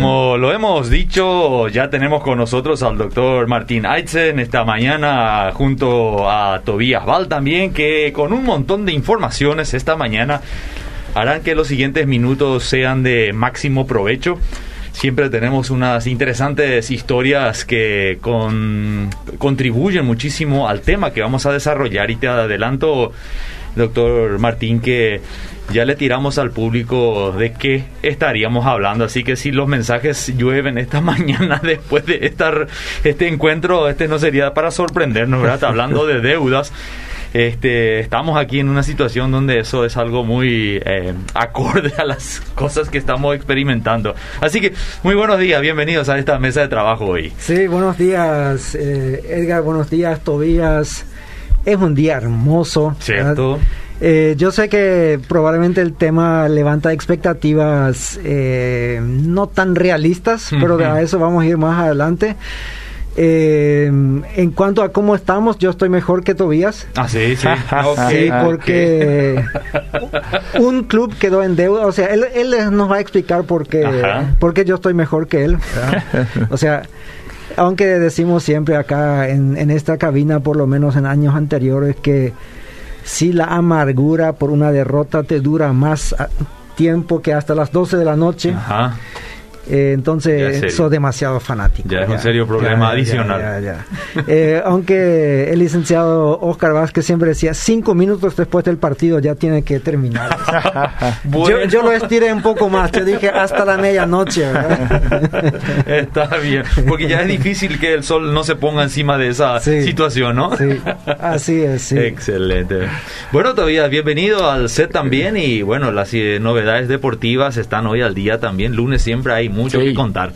como lo hemos dicho, ya tenemos con nosotros al doctor Martín Aitzen esta mañana junto a Tobías Val también, que con un montón de informaciones esta mañana harán que los siguientes minutos sean de máximo provecho. Siempre tenemos unas interesantes historias que con, contribuyen muchísimo al tema que vamos a desarrollar y te adelanto, doctor Martín, que ya le tiramos al público de qué estaríamos hablando. Así que si los mensajes llueven esta mañana después de estar este encuentro, este no sería para sorprendernos, ¿verdad? Hablando de deudas. Este, estamos aquí en una situación donde eso es algo muy eh, acorde a las cosas que estamos experimentando. Así que muy buenos días, bienvenidos a esta mesa de trabajo hoy. Sí, buenos días, eh, Edgar, buenos días, Tobías. Es un día hermoso. Cierto. Eh, yo sé que probablemente el tema levanta expectativas eh, no tan realistas, pero a eso vamos a ir más adelante. Eh, en cuanto a cómo estamos, yo estoy mejor que Tobías. Ah, sí, sí. sí, porque un club quedó en deuda. O sea, él, él nos va a explicar por qué, por qué yo estoy mejor que él. O sea, aunque decimos siempre acá en, esta cabina, por lo menos en años anteriores, que si la amargura por una derrota te dura más tiempo que hasta las 12 de la noche, Ajá. Eh, entonces, sos demasiado fanático. Ya, es un serio problema adicional. Eh, aunque el licenciado Oscar Vázquez siempre decía, cinco minutos después del partido ya tiene que terminar. yo, lo estiré un poco más, te dije hasta la medianoche. Está bien, porque ya es difícil que el sol no se ponga encima de esa situación, ¿no? Sí, así es. Sí. Excelente. Bueno, todavía bienvenido al set también y bueno, las eh, novedades deportivas están hoy al día también. Lunes siempre hay mucho que contar.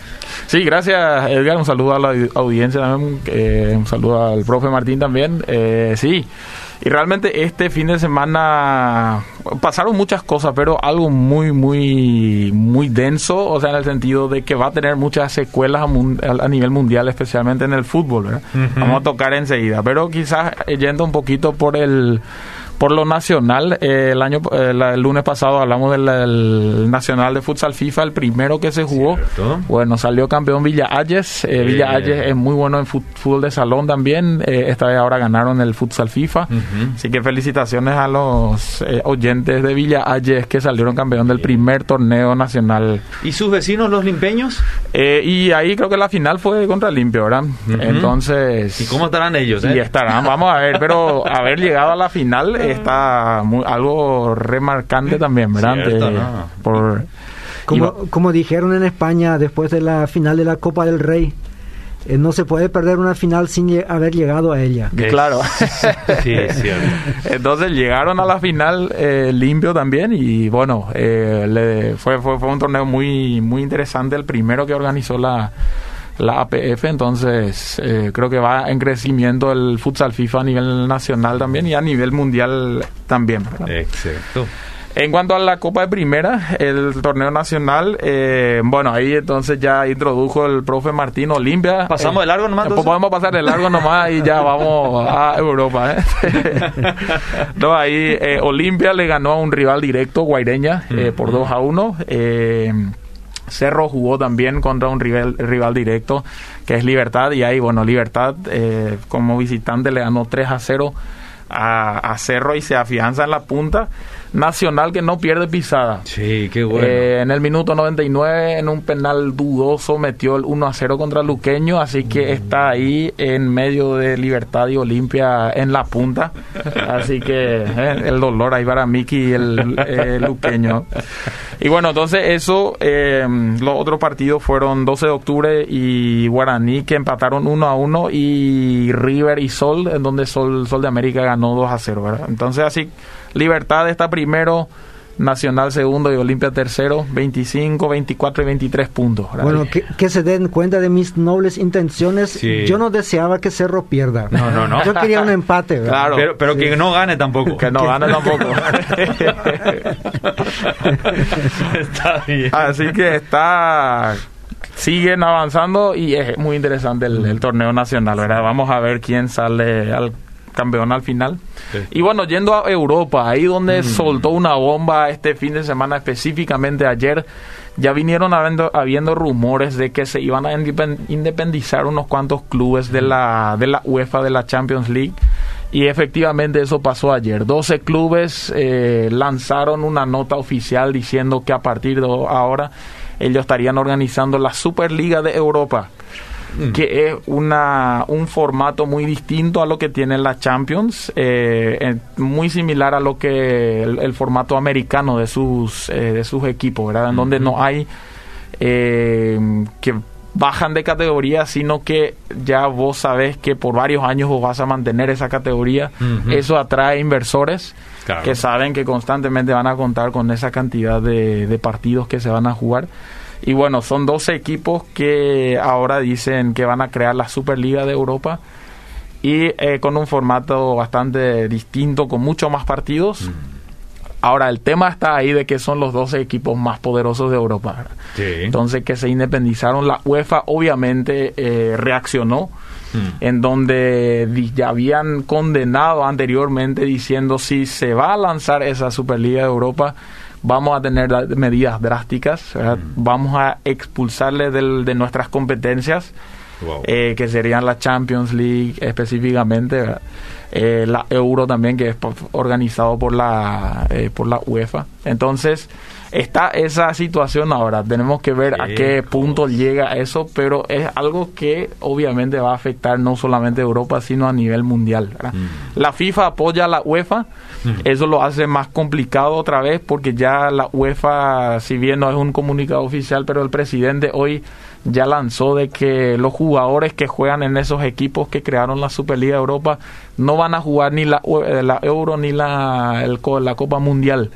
Sí, gracias Edgar, un saludo a la audiencia también, eh, un saludo al profe Martín también. Eh, sí, y realmente este fin de semana pasaron muchas cosas, pero algo muy, muy, muy denso, o sea, en el sentido de que va a tener muchas secuelas a, nivel mundial, especialmente en el fútbol. Vamos a tocar enseguida, pero quizás yendo un poquito por el por lo nacional, eh, el año eh, el lunes pasado hablamos del Nacional de Futsal FIFA, el primero que se jugó. Bueno, salió campeón Villa Ayes. Eh, Villa Ayes es muy bueno en fútbol de salón también. esta vez ahora ganaron el Futsal FIFA. Así que felicitaciones a los oyentes de Villa Ayes que salieron campeón del primer torneo nacional. ¿Y sus vecinos los limpeños? y ahí creo que la final fue contra Limpio, ¿verdad? Entonces... ¿Y cómo estarán ellos? Y estarán, vamos a ver, pero haber llegado a la final está algo remarcante también, ¿verdad? por, como, como dijeron en España después de la final de la Copa del Rey, eh, no se puede perder una final sin haber llegado a ella. Claro. sí, Entonces llegaron a la final eh, limpio también y bueno, eh, le, fue, fue, fue un torneo muy, muy interesante, el primero que organizó la la APF, entonces eh, creo que va en crecimiento el futsal FIFA a nivel nacional también y a nivel mundial también. Exacto. En cuanto a la Copa de Primera, el torneo nacional, eh, bueno, ahí entonces ya introdujo el profe Martín Olimpia. ¿Pasamos de largo nomás? Pues podemos pasar de largo nomás y ya vamos a Europa. ¿eh? no, ahí Olimpia le ganó a un rival directo, Guaireña, por 2 a 1. Cerro jugó también contra un rival, rival directo que es Libertad y ahí, bueno, Libertad eh, como visitante le ganó 3 a 0 a, a, Cerro y se afianza en la punta. Nacional que no pierde pisada. Sí, qué bueno. Eh, en el minuto 99, en un penal dudoso, metió el 1 a 0 contra Luqueño, así que mm. está ahí en medio de Libertad y Olimpia en la punta. Así que eh, el dolor ahí para Miki y el Luqueño. Y bueno, entonces eso, eh, los otros partidos fueron 12 de octubre y Guaraní que empataron 1 a 1 y River y Sol, en donde Sol, Sol de América ganó 2 a 0, ¿verdad? Entonces así, Libertad está primero, Nacional segundo y Olimpia tercero, 25, 24 y 23 puntos. Bueno, que, se den cuenta de mis nobles intenciones. Yo no deseaba que Cerro pierda. No, no, no. Yo quería un empate. Claro, pero, que no gane tampoco. Que no gane tampoco. está bien. Así que está siguen avanzando y es muy interesante el, torneo nacional, ¿verdad? Vamos a ver quién sale al campeón al final. Y bueno, yendo a Europa, ahí donde mm. soltó una bomba este fin de semana, específicamente ayer, ya vinieron habiendo, habiendo rumores de que se iban a independizar unos cuantos clubes de la, de la UEFA, de la Champions League. Y efectivamente eso pasó ayer. 12 clubes eh, lanzaron una nota oficial diciendo que a partir de ahora ellos estarían organizando la Superliga de Europa. Mm. que es una, un formato muy distinto a lo que tiene la Champions, eh, muy similar a lo que el, formato americano de sus, eh, de sus equipos, ¿verdad? En donde no hay eh, que bajan de categoría, sino que ya vos sabés que por varios años vos vas a mantener esa categoría. Eso atrae inversores que saben que constantemente van a contar con esa cantidad de, de partidos que se van a jugar. Y bueno, son 12 equipos que ahora dicen que van a crear la Superliga de Europa y eh, con un formato bastante distinto, con mucho más partidos. Mm. Ahora, el tema está ahí de que son los 12 equipos más poderosos de Europa. Entonces, que se independizaron, la UEFA obviamente eh, reaccionó, mm. en donde ya habían condenado anteriormente diciendo si se va a lanzar esa Superliga de Europa, vamos a tener medidas drásticas, vamos a expulsarle de nuestras competencias, eh, que serían la Champions League específicamente, eh, la Euro también, que es organizado por la, eh, por la UEFA. Entonces, está esa situación ahora. Tenemos que ver a qué punto llega eso, pero es algo que obviamente va a afectar no solamente a Europa, sino a nivel mundial. Mm. La FIFA apoya a la UEFA, mm. eso lo hace más complicado otra vez porque ya la UEFA, si bien no es un comunicado oficial, pero el presidente hoy ya lanzó de que los jugadores que juegan en esos equipos que crearon la Superliga de Europa no van a jugar ni la, eh, la Euro ni la, el, la Copa Mundial.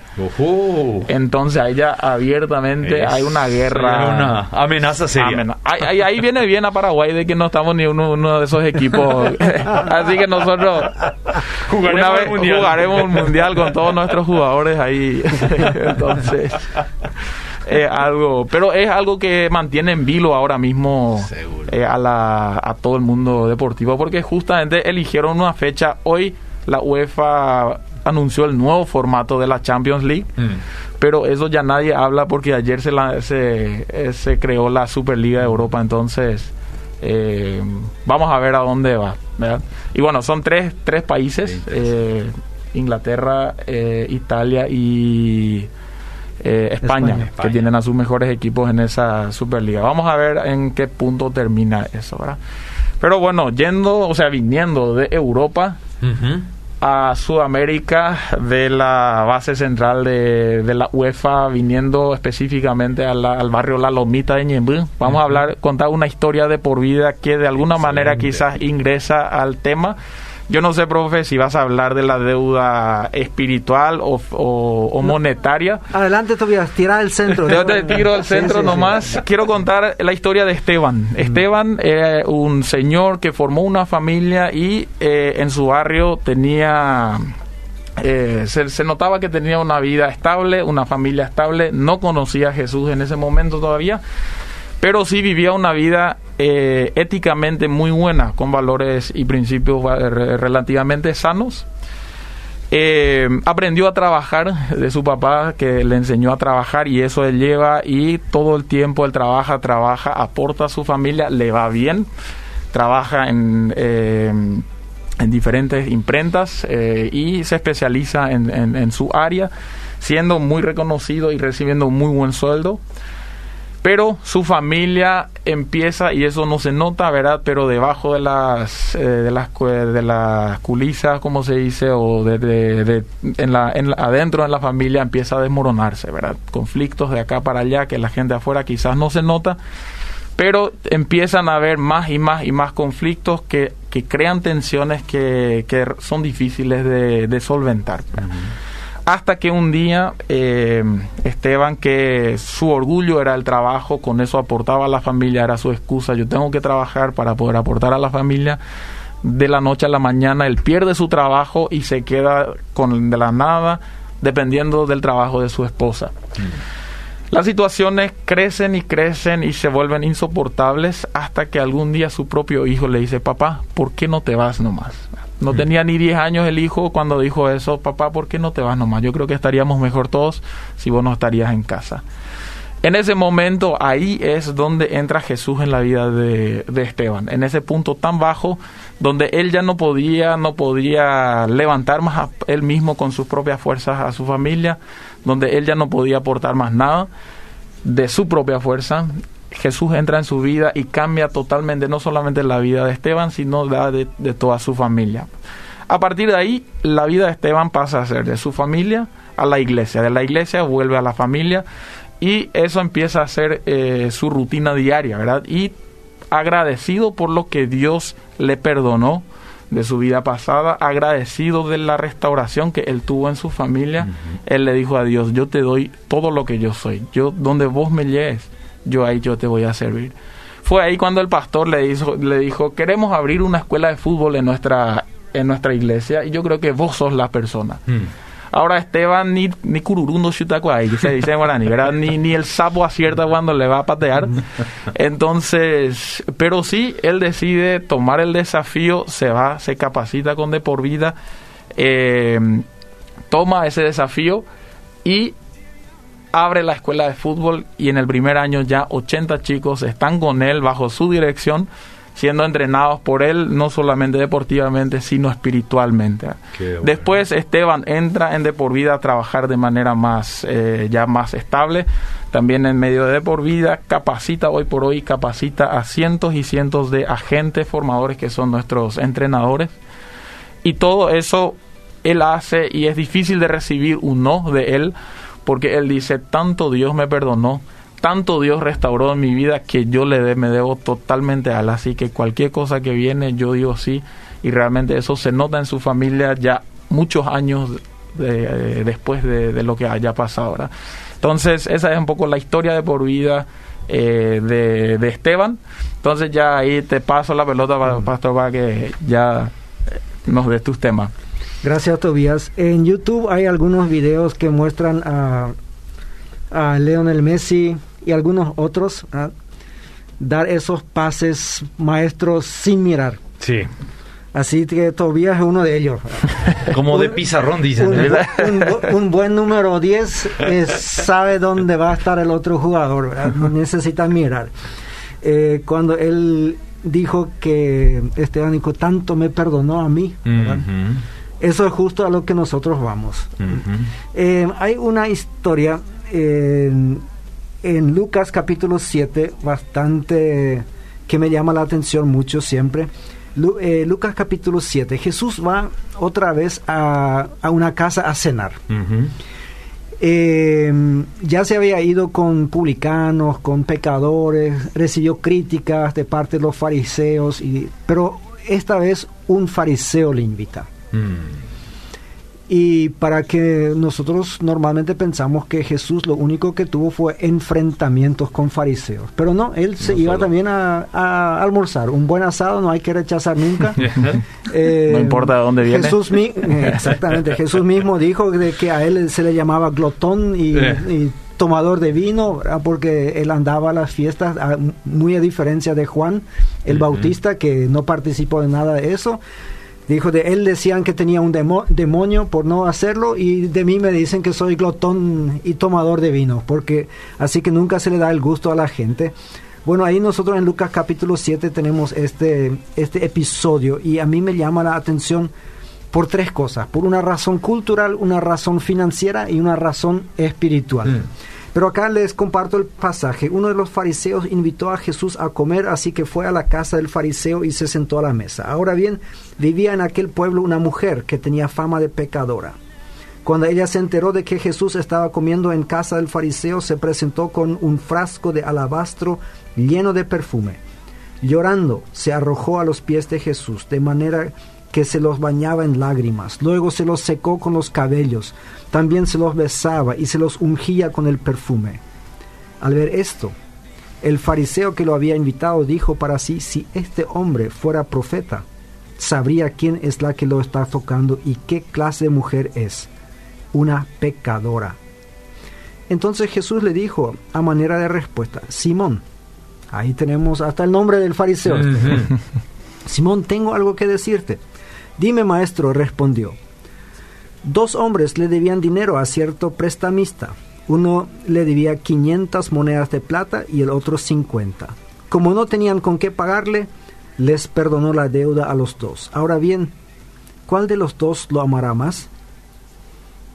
Entonces ahí ya abiertamente hay una guerra. Una amenaza seria. ahí, viene bien a Paraguay de que no estamos ni uno, uno de esos equipos. Así que nosotros una vez jugaremos un mundial con todos nuestros jugadores ahí. Entonces algo, pero es algo que mantiene en vilo ahora mismo eh, a, la, a todo el mundo deportivo, porque justamente eligieron una fecha. Hoy la UEFA anunció el nuevo formato de la Champions League, mm. pero eso ya nadie habla porque ayer se, la, se, eh, se creó la Superliga de Europa, entonces eh, vamos a ver a dónde va. Y bueno, son tres, tres países, Inglaterra, Italia y eh, España, que tienen a sus mejores equipos en esa Superliga. Vamos a ver en qué punto termina eso, ¿verdad? Pero bueno, yendo, o sea, viniendo de Europa a Sudamérica, de la base central de, la UEFA, viniendo específicamente al barrio La Lomita de Ñemby, vamos a hablar, contar una historia de por vida que de alguna manera quizás ingresa al tema yo no sé, profe, si vas a hablar de la deuda espiritual o, monetaria. Adelante, Tobias, tira el centro. Yo te tiro al centro nomás. Quiero contar la historia de Esteban. Esteban era un señor que formó una familia y eh, en su barrio tenía... Eh, se, se, notaba que tenía una vida estable, una familia estable, no conocía a Jesús en ese momento todavía, pero sí vivía una vida eh, éticamente muy buena, con valores y principios relativamente sanos. Eh, aprendió a trabajar de su papá que le enseñó a trabajar y eso él lleva y todo el tiempo él trabaja, trabaja, aporta a su familia, le va bien, trabaja en, eh, en diferentes imprentas y se especializa en, en su área, siendo muy reconocido y recibiendo muy buen sueldo pero su familia empieza y eso no se nota, ¿verdad? Pero debajo de las eh, de las de las culisas, como se dice, o de, en la, en adentro de la familia empieza a desmoronarse, ¿verdad? Conflictos de acá para allá que la gente afuera quizás no se nota, pero empiezan a haber más y más y más conflictos que, que crean tensiones que, que son difíciles de, solventar hasta que un día eh, Esteban, que su orgullo era el trabajo, con eso aportaba a la familia, era su excusa, yo tengo que trabajar para poder aportar a la familia, de la noche a la mañana él pierde su trabajo y se queda con de la nada dependiendo del trabajo de su esposa. Las situaciones crecen y crecen y se vuelven insoportables hasta que algún día su propio hijo le dice, papá, ¿por qué no te vas nomás? No tenía ni 10 años el hijo cuando dijo eso, papá, ¿por qué no te vas nomás? Yo creo que estaríamos mejor todos si vos no estarías en casa. En ese momento, ahí es donde entra Jesús en la vida de, Esteban, en ese punto tan bajo donde él ya no podía, no podía levantar más a él mismo con sus propias fuerzas a su familia, donde él ya no podía aportar más nada de su propia fuerza. Jesús entra en su vida y cambia totalmente no solamente la vida de Esteban, sino la de, toda su familia. A partir de ahí, la vida de Esteban pasa a ser de su familia a la iglesia, de la iglesia vuelve a la familia y eso empieza a ser eh, su rutina diaria, ¿verdad? Y agradecido por lo que Dios le perdonó de su vida pasada, agradecido de la restauración que él tuvo en su familia, él le dijo a Dios, yo te doy todo lo que yo soy, yo donde vos me lleves, yo ahí yo te voy a servir. Fue ahí cuando el pastor le, hizo, le dijo, queremos abrir una escuela de fútbol en nuestra, en nuestra iglesia y yo creo que vos sos la persona. Mm. Ahora Esteban ni, ni cururundo ahí, se dice guaraní, Ni, ni el sapo acierta cuando le va a patear. Entonces, pero sí, él decide tomar el desafío, se va, se capacita con de por vida, eh, toma ese desafío y abre la escuela de fútbol y en el primer año ya 80 chicos están con él bajo su dirección siendo entrenados por él no solamente deportivamente sino espiritualmente. Después Esteban entra en de por vida a trabajar de manera más eh, ya más estable. También en medio de, de por vida capacita hoy por hoy capacita a cientos y cientos de agentes formadores que son nuestros entrenadores. Y todo eso él hace y es difícil de recibir un no de él porque él dice, tanto Dios me perdonó, tanto Dios restauró en mi vida que yo le me debo totalmente a él. Así que cualquier cosa que viene, yo digo sí. Y realmente eso se nota en su familia ya muchos años eh, después de, lo que haya pasado. ahora. Entonces, esa es un poco la historia de por vida eh, de, Esteban. Entonces, ya ahí te paso la pelota, para, Pastor, para que ya nos des tus temas. Gracias, Tobías. En YouTube hay algunos videos que muestran a, a Leonel Messi y algunos otros dar esos pases maestros sin mirar. Sí. Así que Tobías es uno de ellos. Como de pizarrón, dicen, un, buen número 10 sabe dónde va a estar el otro jugador, no necesita mirar. Eh, cuando él dijo que Esteban dijo, tanto me perdonó a mí, eso es justo a lo que nosotros vamos. Eh, hay una historia en, Lucas capítulo 7 bastante que me llama la atención mucho siempre. Eh, Lucas capítulo 7, Jesús va otra vez a, una casa a cenar. Eh, ya se había ido con publicanos, con pecadores, recibió críticas de parte de los fariseos, y, pero esta vez un fariseo le invita. Mm. Y para que nosotros normalmente pensamos que Jesús lo único que tuvo fue enfrentamientos con fariseos. Pero no, él se iba también a, almorzar. Un buen asado no hay que rechazar nunca. Eh, no importa de dónde viene. Jesús exactamente. Jesús mismo dijo de que a él se le llamaba glotón y, y tomador de vino, porque él andaba a las fiestas, muy a diferencia de Juan el Bautista, que no participó de nada de eso. Dijo de él decían que tenía un demonio por no hacerlo y de mí me dicen que soy glotón y tomador de vino, porque así que nunca se le da el gusto a la gente. Bueno, ahí nosotros en Lucas capítulo 7 tenemos este, este episodio y a mí me llama la atención por tres cosas, por una razón cultural, una razón financiera y una razón espiritual. Mm. Pero acá les comparto el pasaje. Uno de los fariseos invitó a Jesús a comer, así que fue a la casa del fariseo y se sentó a la mesa. Ahora bien, vivía en aquel pueblo una mujer que tenía fama de pecadora. Cuando ella se enteró de que Jesús estaba comiendo en casa del fariseo, se presentó con un frasco de alabastro lleno de perfume. Llorando, se arrojó a los pies de Jesús, de manera que se los bañaba en lágrimas. Luego se los secó con los cabellos también se los besaba y se los ungía con el perfume. Al ver esto, el fariseo que lo había invitado dijo para sí, si este hombre fuera profeta, sabría quién es la que lo está tocando y qué clase de mujer es, una pecadora. Entonces Jesús le dijo a manera de respuesta, Simón, ahí tenemos hasta el nombre del fariseo. Simón, tengo algo que decirte. Dime, maestro, respondió. Dos hombres le debían dinero a cierto prestamista. Uno le debía 500 monedas de plata y el otro 50. Como no tenían con qué pagarle, les perdonó la deuda a los dos. Ahora bien, ¿cuál de los dos lo amará más?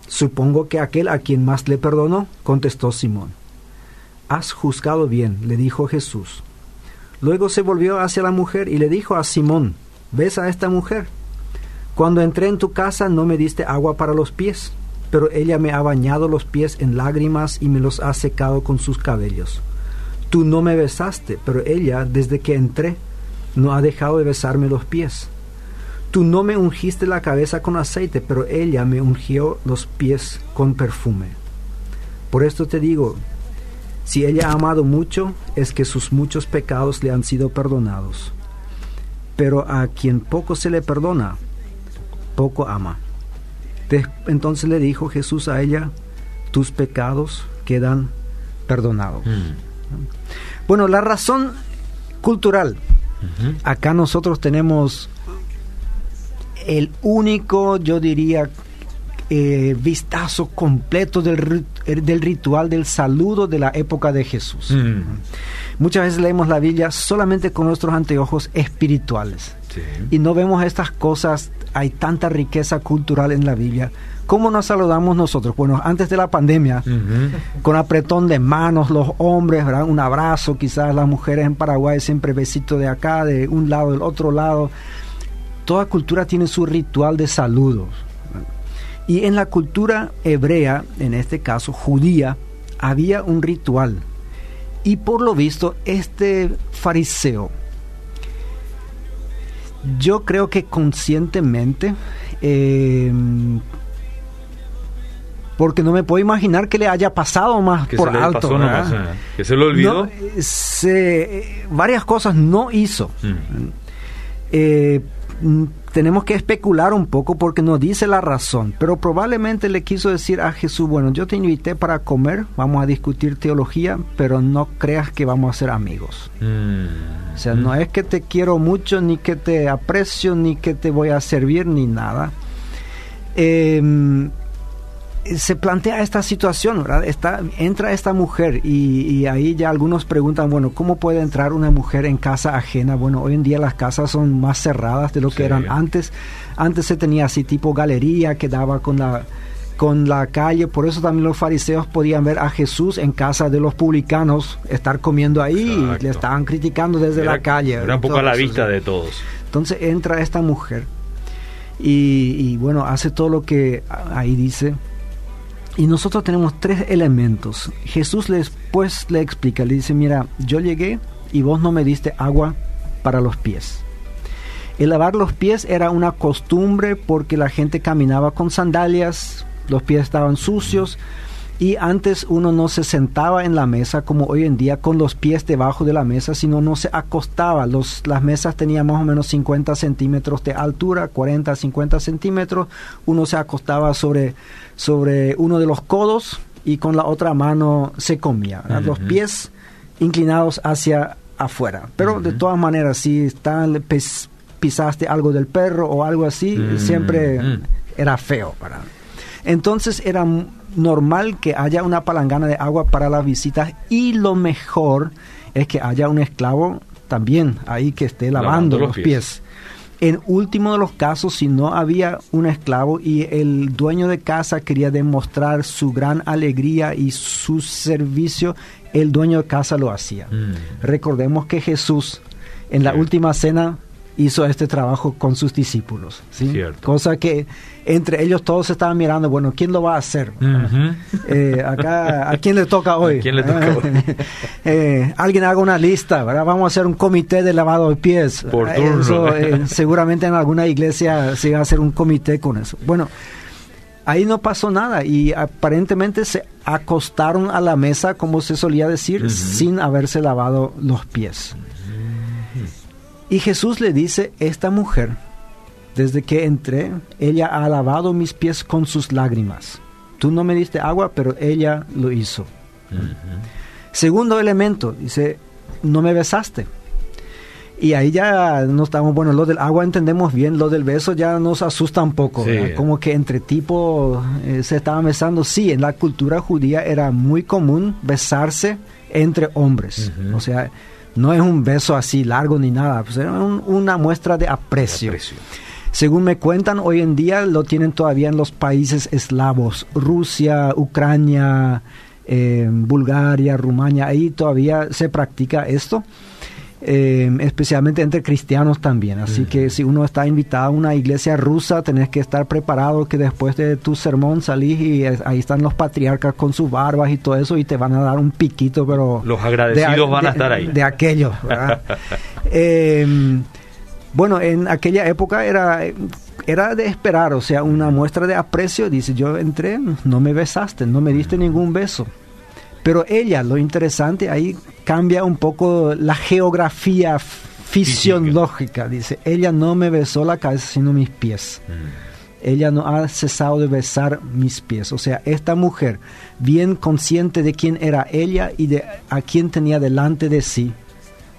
Supongo que aquel a quien más le perdonó, contestó Simón. Has juzgado bien, le dijo Jesús. Luego se volvió hacia la mujer y le dijo a Simón, ¿ves a esta mujer? Cuando entré en tu casa no me diste agua para los pies, pero ella me ha bañado los pies en lágrimas y me los ha secado con sus cabellos. Tú no me besaste, pero ella, desde que entré, no ha dejado de besarme los pies. Tú no me ungiste la cabeza con aceite, pero ella me ungió los pies con perfume. Por esto te digo, si ella ha amado mucho, es que sus muchos pecados le han sido perdonados. Pero a quien poco se le perdona, poco ama. entonces le dijo Jesús a ella, tus pecados quedan perdonados. Mm. Bueno, la razón cultural. Acá nosotros tenemos el único, yo diría, eh, vistazo completo del, del, ritual del saludo de la época de Jesús. Mm. Muchas veces leemos la Biblia solamente con nuestros anteojos espirituales y no vemos estas cosas. Hay tanta riqueza cultural en la Biblia. ¿Cómo nos saludamos nosotros? Bueno, antes de la pandemia, con apretón de manos, los hombres, ¿verdad? un abrazo, quizás las mujeres en Paraguay siempre besito de acá, de un lado, del otro lado. Toda cultura tiene su ritual de saludos. Y en la cultura hebrea, en este caso judía, había un ritual. Y por lo visto, este fariseo, yo creo que conscientemente, em, porque no me puedo imaginar que le haya pasado más por alto. que se lo olvidó. varias cosas no hizo. Mm. Eh, tenemos que especular un poco porque no dice la razón, pero probablemente le quiso decir a Jesús, bueno, yo te invité para comer, vamos a discutir teología, pero no creas que vamos a ser amigos. Mm. O sea, no es que te quiero mucho, ni que te aprecio, ni que te voy a servir, ni nada. Eh, se plantea esta situación, ¿verdad? Está, entra esta mujer y, ahí ya algunos preguntan, bueno, ¿cómo puede entrar una mujer en casa ajena? Bueno, hoy en día las casas son más cerradas de lo que eran antes. Antes se tenía así tipo galería que daba con la con la calle, por eso también los fariseos podían ver a Jesús en casa de los publicanos, estar comiendo ahí y le estaban criticando desde la calle. Era un poco a la vista de todos. Entonces entra esta mujer y, y bueno, hace todo lo que ahí dice, y nosotros tenemos tres elementos. Jesús después le explica, le dice, mira, yo llegué y vos no me diste agua para los pies. El lavar los pies era una costumbre porque la gente caminaba con sandalias, los pies estaban sucios y antes uno no se sentaba en la mesa como hoy en día con los pies debajo de la mesa, sino no se acostaba. Los, las mesas tenían más o menos 50 centímetros de altura, 40, 50 centímetros. Uno se acostaba sobre, sobre uno de los codos y con la otra mano se comía. Los pies inclinados hacia afuera. Pero de todas maneras, si pisaste algo del perro o algo así, siempre era feo. para Entonces era normal que haya una palangana de agua para las visitas y lo mejor es que haya un esclavo también ahí que esté lavando, los, pies. En último de los casos, si no había un esclavo y el dueño de casa quería demostrar su gran alegría y su servicio, el dueño de casa lo hacía. Mm. Recordemos que Jesús en la última cena hizo este trabajo con sus discípulos. ¿sí? Cosa que entre ellos todos estaban mirando, bueno, ¿quién lo va a hacer? Eh, acá, ¿a quién le toca hoy? Eh, alguien haga una lista, ¿verdad? Vamos a hacer un comité de lavado de pies. Por turno. Eh, seguramente en alguna iglesia se va a hacer un comité con eso. Bueno, ahí no pasó nada y aparentemente se acostaron a la mesa, como se solía decir, sin haberse lavado los pies. Y Jesús le dice, esta mujer, desde que entré, ella ha lavado mis pies con sus lágrimas. tú no me diste agua, pero ella lo hizo. Segundo elemento, dice, no me besaste. Y ahí ya no estamos, bueno, lo del agua entendemos bien, lo del beso ya nos asusta un poco, como que entre tipos eh, se estaban besando. Sí, en la cultura judía era muy común besarse entre hombres, o sea, no es un beso así largo ni nada, pues era una muestra de aprecio. Según me cuentan, hoy en día lo tienen todavía en los países eslavos, Rusia, Ucrania, eh, Bulgaria, Rumania, ahí todavía se practica esto. Eh, especialmente entre cristianos también. Así que si uno está invitado a una iglesia rusa, tenés que estar preparado que después de tu sermón salís y ahí están los patriarcas con sus barbas y todo eso y te van a dar un piquito, pero... Los agradecidos van a estar ahí. De, aquello. Em, bueno, en aquella época era, era de esperar, o sea, una muestra de aprecio. Dice, yo entré, no me besaste, no me diste ningún beso. Pero ella, lo interesante, ahí cambia un poco la geografía fisiológica. Dice, ella no me besó la cabeza, sino mis pies. Mm. Ella no ha cesado de besar mis pies. O sea, esta mujer, bien consciente de quién era ella y de a quién tenía delante de sí,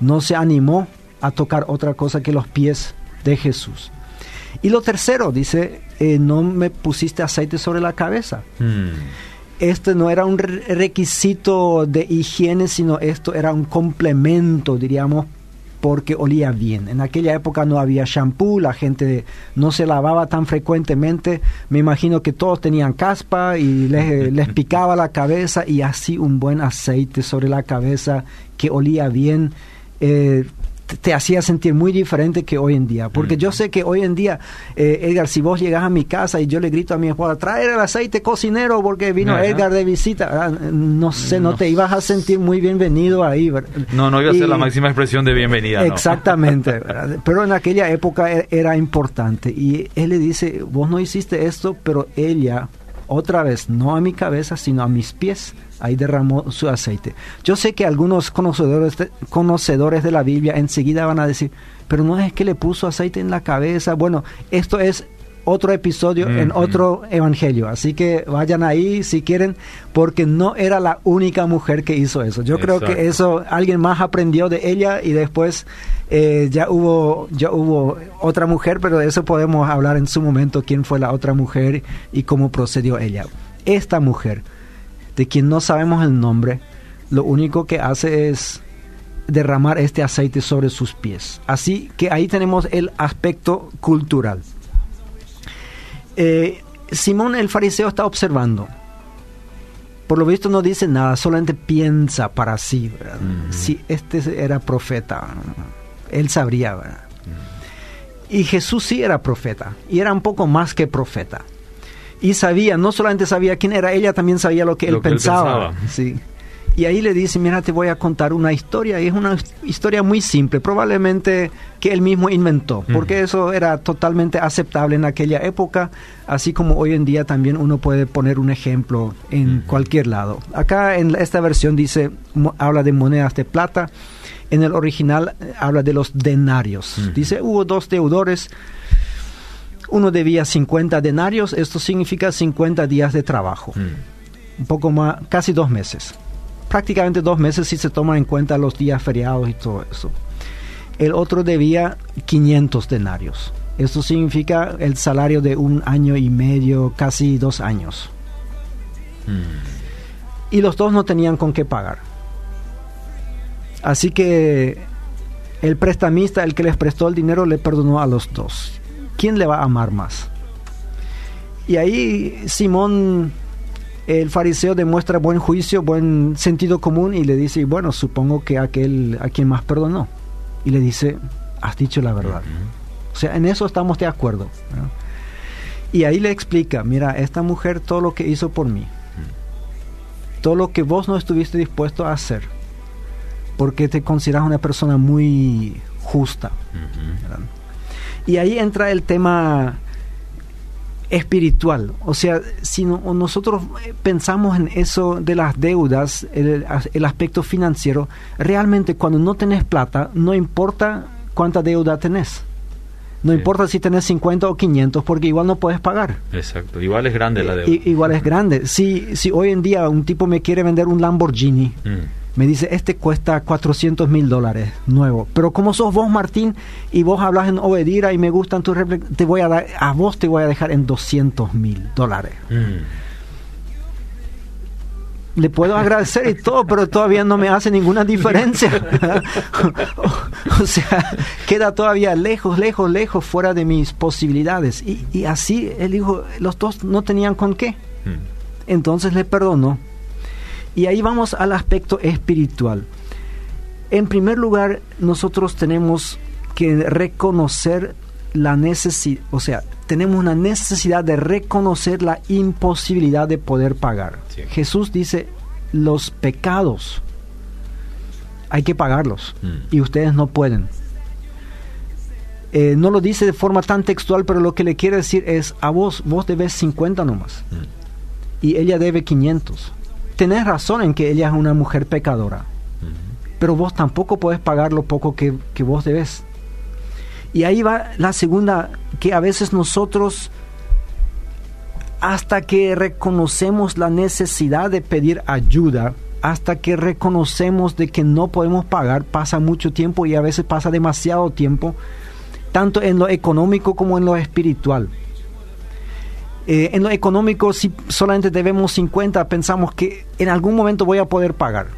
no se animó a tocar otra cosa que los pies de Jesús. Y lo tercero, dice, eh, no me pusiste aceite sobre la cabeza. Mm este no era un requisito de higiene, sino esto era un complemento, diríamos, porque olía bien. En aquella época no había shampoo, la gente no se lavaba tan frecuentemente. Me imagino que todos tenían caspa y les, picaba la cabeza y así un buen aceite sobre la cabeza que olía bien. Eh, te hacía sentir muy diferente que hoy en día. Porque yo sé que hoy en día, eh, Edgar, si vos llegas a mi casa y yo le grito a mi esposa, traer el aceite cocinero porque vino Edgar de visita, no sé, no, te ibas a sentir muy bienvenido ahí. No, no iba a ser la máxima expresión de bienvenida. Exactamente, pero en aquella época e, era importante. Y él le dice, vos no hiciste esto, pero ella, otra vez, no a mi cabeza, sino a mis pies ahí derramó su aceite. Yo sé que algunos conocedores de, conocedores de la Biblia enseguida van a decir, pero no es que le puso aceite en la cabeza. Bueno, esto es otro episodio en otro evangelio. Así que vayan ahí si quieren, porque no era la única mujer que hizo eso. Yo creo que eso alguien más aprendió de ella y después eh, ya hubo ya hubo otra mujer, pero de eso podemos hablar en su momento quién fue la otra mujer y cómo procedió ella. Esta mujer de quien no sabemos el nombre, lo único que hace es derramar este aceite sobre sus pies. Así que ahí tenemos el aspecto cultural. Eh, Simón el fariseo está observando. Por lo visto no dice nada, solamente piensa para sí. Si este era profeta, él sabría. Y Jesús sí era profeta, y era un poco más que profeta y sabía, no solamente sabía quién era, ella también sabía lo que, él, pensaba. Sí. Y ahí le dice, mira, te voy a contar una historia, y es una historia muy simple, probablemente que él mismo inventó, porque eso era totalmente aceptable en aquella época, así como hoy en día también uno puede poner un ejemplo en cualquier lado. Acá en esta versión dice, habla de monedas de plata, en el original eh, habla de los denarios. Dice, hubo dos deudores, uno debía 50 denarios, esto significa 50 días de trabajo. Mm. Un poco más, casi dos meses. Prácticamente dos meses si se toman en cuenta los días feriados y todo eso. El otro debía 500 denarios. Esto significa el salario de un año y medio, casi dos años. Mm. Y los dos no tenían con qué pagar. Así que el prestamista, el que les prestó el dinero, le perdonó a los dos. ¿Quién le va a amar más? Y ahí Simón, el fariseo, demuestra buen juicio, buen sentido común y le dice, bueno, supongo que aquel a quien más perdonó. Y le dice, has dicho la verdad. O sea, en eso estamos de acuerdo. Y ahí le explica, mira, esta mujer todo lo que hizo por mí, todo lo que vos no estuviste dispuesto a hacer, porque te consideras una persona muy justa. Y ahí entra el tema espiritual. O sea, si nosotros pensamos en eso de las deudas, el, aspecto financiero, realmente cuando no tenés plata, no importa cuánta deuda tenés. No importa si tenés 50 o 500, porque igual no puedes pagar. Exacto, igual es grande la deuda. igual es grande. Si, si hoy en día un tipo me quiere vender un Lamborghini, mm. Me dice, este cuesta 400 mil dólares nuevo. Pero como sos vos, Martín, y vos hablas en Obedira y me gustan tus te voy a dar, a vos te voy a dejar en 200 mil dólares. Mm le puedo agradecer y todo, pero todavía no me hace ninguna diferencia. o, sea, queda todavía lejos, lejos, lejos, fuera de mis posibilidades. Y, y así él dijo, los dos no tenían con qué. Hmm. Entonces le perdonó. Y ahí vamos al aspecto espiritual. En primer lugar, nosotros tenemos que reconocer la necesidad, o sea, tenemos una necesidad de reconocer la imposibilidad de poder pagar. Jesús dice, los pecados hay que pagarlos mm. y ustedes no pueden. Eh, no lo dice de forma tan textual, pero lo que le quiere decir es, a vos, vos debes 50 nomás mm. y ella debe 500. Tenés razón en que ella es una mujer pecadora, pero vos tampoco puedes pagar lo poco que, que vos debes. Y ahí va la segunda, que a veces nosotros, hasta que reconocemos la necesidad de pedir ayuda, hasta que reconocemos de que no podemos pagar, pasa mucho tiempo y a veces pasa demasiado tiempo, tanto en lo económico como en lo espiritual. Eh, en lo económico, si solamente debemos 50, pensamos que en algún momento voy a poder pagar.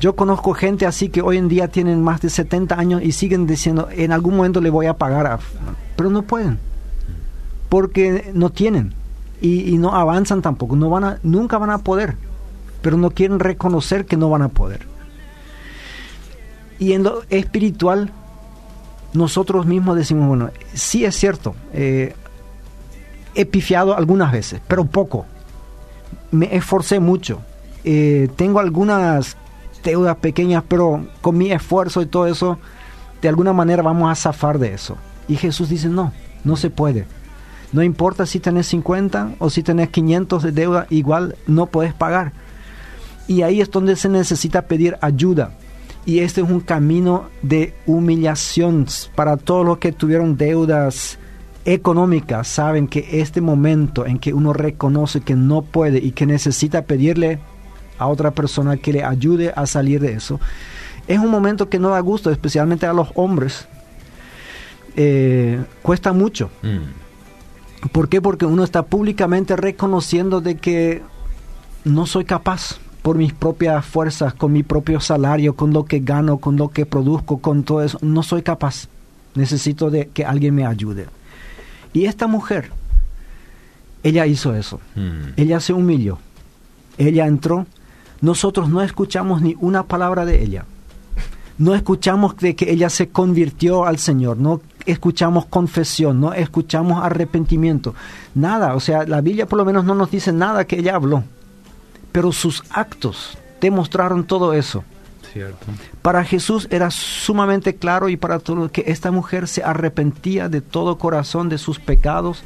Yo conozco gente así que hoy en día tienen más de 70 años y siguen diciendo, en algún momento le voy a pagar, a... pero no pueden, porque no tienen y, no avanzan tampoco, no van a, nunca van a poder, pero no quieren reconocer que no van a poder. Y en lo espiritual, nosotros mismos decimos, bueno, sí es cierto, eh, he pifiado algunas veces, pero poco. Me esforcé mucho. Eh, tengo algunas deudas pequeñas, pero con mi esfuerzo y todo eso, de alguna manera vamos a zafar de eso. Y Jesús dice, no, no se puede. No importa si tenés 50 o si tenés 500 de deuda, igual no puedes pagar. Y ahí es donde se necesita pedir ayuda. Y este es un camino de humillación para todos los que tuvieron deudas económicas. Saben que este momento en que uno reconoce que no puede y que necesita pedirle a otra persona que le ayude a salir de eso. Es un momento que no da gusto, especialmente a los hombres. Eh, cuesta mucho. Mm. ¿Por qué? Porque uno está públicamente reconociendo de que no soy capaz por mis propias fuerzas, con mi propio salario, con lo que gano, con lo que produzco, con todo eso. No soy capaz. Necesito de que alguien me ayude. Y esta mujer, ella hizo eso. Mm. Ella se humilló. Ella entró nosotros no escuchamos ni una palabra de ella. No escuchamos de que ella se convirtió al Señor, no escuchamos confesión, no escuchamos arrepentimiento, nada. O sea, la Biblia por lo menos no nos dice nada que ella habló, pero sus actos demostraron todo eso. Cierto. Para Jesús era sumamente claro y para todo que esta mujer se arrepentía de todo corazón de sus pecados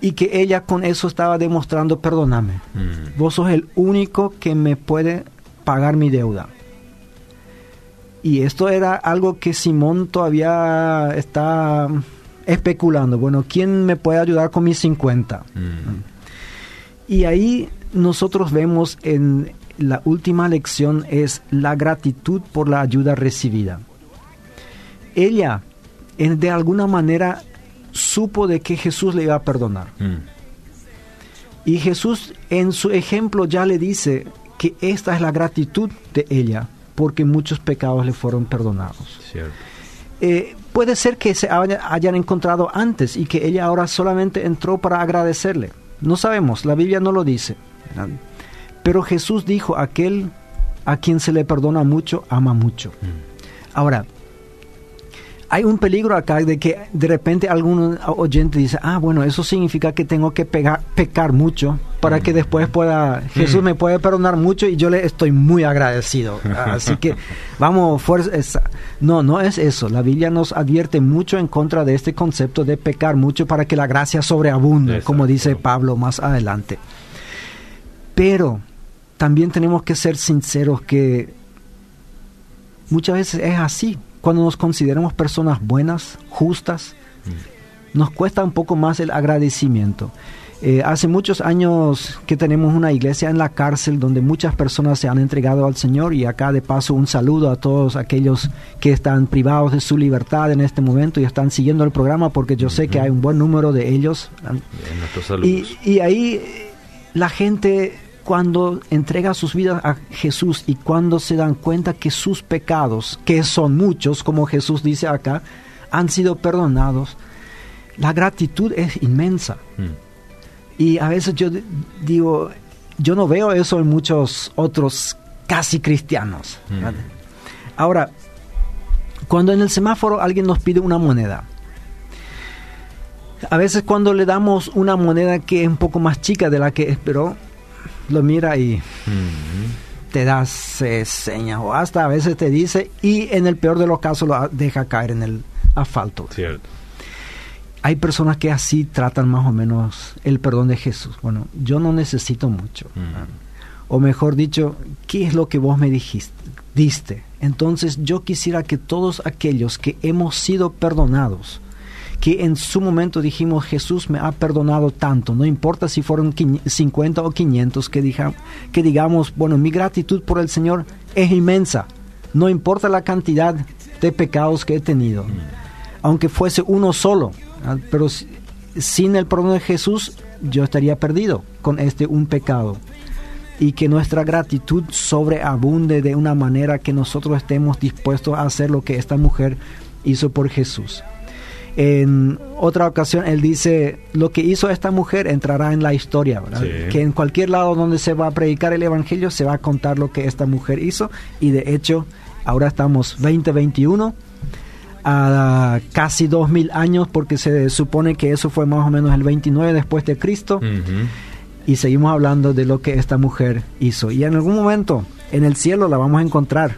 y que ella con eso estaba demostrando, perdóname, mm. vos sos el único que me puede pagar mi deuda. Y esto era algo que Simón todavía está especulando. Bueno, ¿quién me puede ayudar con mis 50? Mm. Y ahí nosotros vemos en la última lección es la gratitud por la ayuda recibida. Ella, de alguna manera, supo de que Jesús le iba a perdonar. Mm. Y Jesús en su ejemplo ya le dice que esta es la gratitud de ella, porque muchos pecados le fueron perdonados. Eh, puede ser que se hayan encontrado antes y que ella ahora solamente entró para agradecerle. No sabemos, la Biblia no lo dice. Pero Jesús dijo, aquel a quien se le perdona mucho, ama mucho. Mm. Ahora, hay un peligro acá de que de repente algún oyente dice, ah, bueno, eso significa que tengo que pecar mucho para que después pueda, Jesús me puede perdonar mucho y yo le estoy muy agradecido. Así que vamos, fuerza. No, no es eso. La Biblia nos advierte mucho en contra de este concepto de pecar mucho para que la gracia sobreabunde, como dice Pablo más adelante. Pero también tenemos que ser sinceros que muchas veces es así cuando nos consideramos personas buenas, justas, nos cuesta un poco más el agradecimiento. Eh, hace muchos años que tenemos una iglesia en la cárcel donde muchas personas se han entregado al Señor y acá de paso un saludo a todos aquellos que están privados de su libertad en este momento y están siguiendo el programa porque yo sé que hay un buen número de ellos. y, y ahí la gente cuando entrega sus vidas a Jesús y cuando se dan cuenta que sus pecados, que son muchos, como Jesús dice acá, han sido perdonados, la gratitud es inmensa. Mm. Y a veces yo digo, yo no veo eso en muchos otros casi cristianos. Mm. Ahora, cuando en el semáforo alguien nos pide una moneda, a veces cuando le damos una moneda que es un poco más chica de la que esperó, lo mira y te da señas o hasta a veces te dice y en el peor de los casos lo deja caer en el asfalto. Cierto hay personas que así tratan más o menos el perdón de Jesús. Bueno, yo no necesito mucho. O mejor dicho, ¿qué es lo que vos me dijiste? Diste. Entonces yo quisiera que todos aquellos que hemos sido perdonados, que en su momento dijimos Jesús me ha perdonado tanto, no importa si fueron 50 o 500, que, que digamos, bueno, mi gratitud por el Señor es inmensa, no importa la cantidad de pecados que he tenido, aunque fuese uno solo, Ah, pero sin el perdón de Jesús yo estaría perdido con este un pecado. Y que nuestra gratitud sobreabunde de una manera que nosotros estemos dispuestos a hacer lo que esta mujer hizo por Jesús. En otra ocasión él dice, lo que hizo esta mujer entrará en la historia, que en cualquier lado donde se va a predicar el Evangelio se va a contar lo que esta mujer hizo. Y de hecho ahora estamos 2021 a casi 2000 años porque se supone que eso fue más o menos el 29 después de Cristo. Y seguimos hablando de lo que esta mujer hizo. Y en algún momento en el cielo la vamos a encontrar.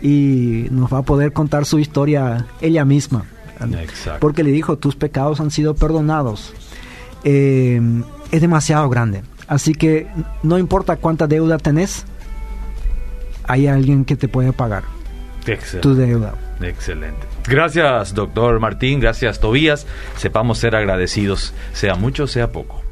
Y nos va a poder contar su historia ella misma porque le dijo tus pecados han sido perdonados eh, es demasiado grande. Así que no importa cuánta deuda tenés hay alguien que te puede pagar tu deuda. Excelente. Gracias, doctor Martín. Gracias, Tobías. Sepamos ser agradecidos, sea mucho, sea poco.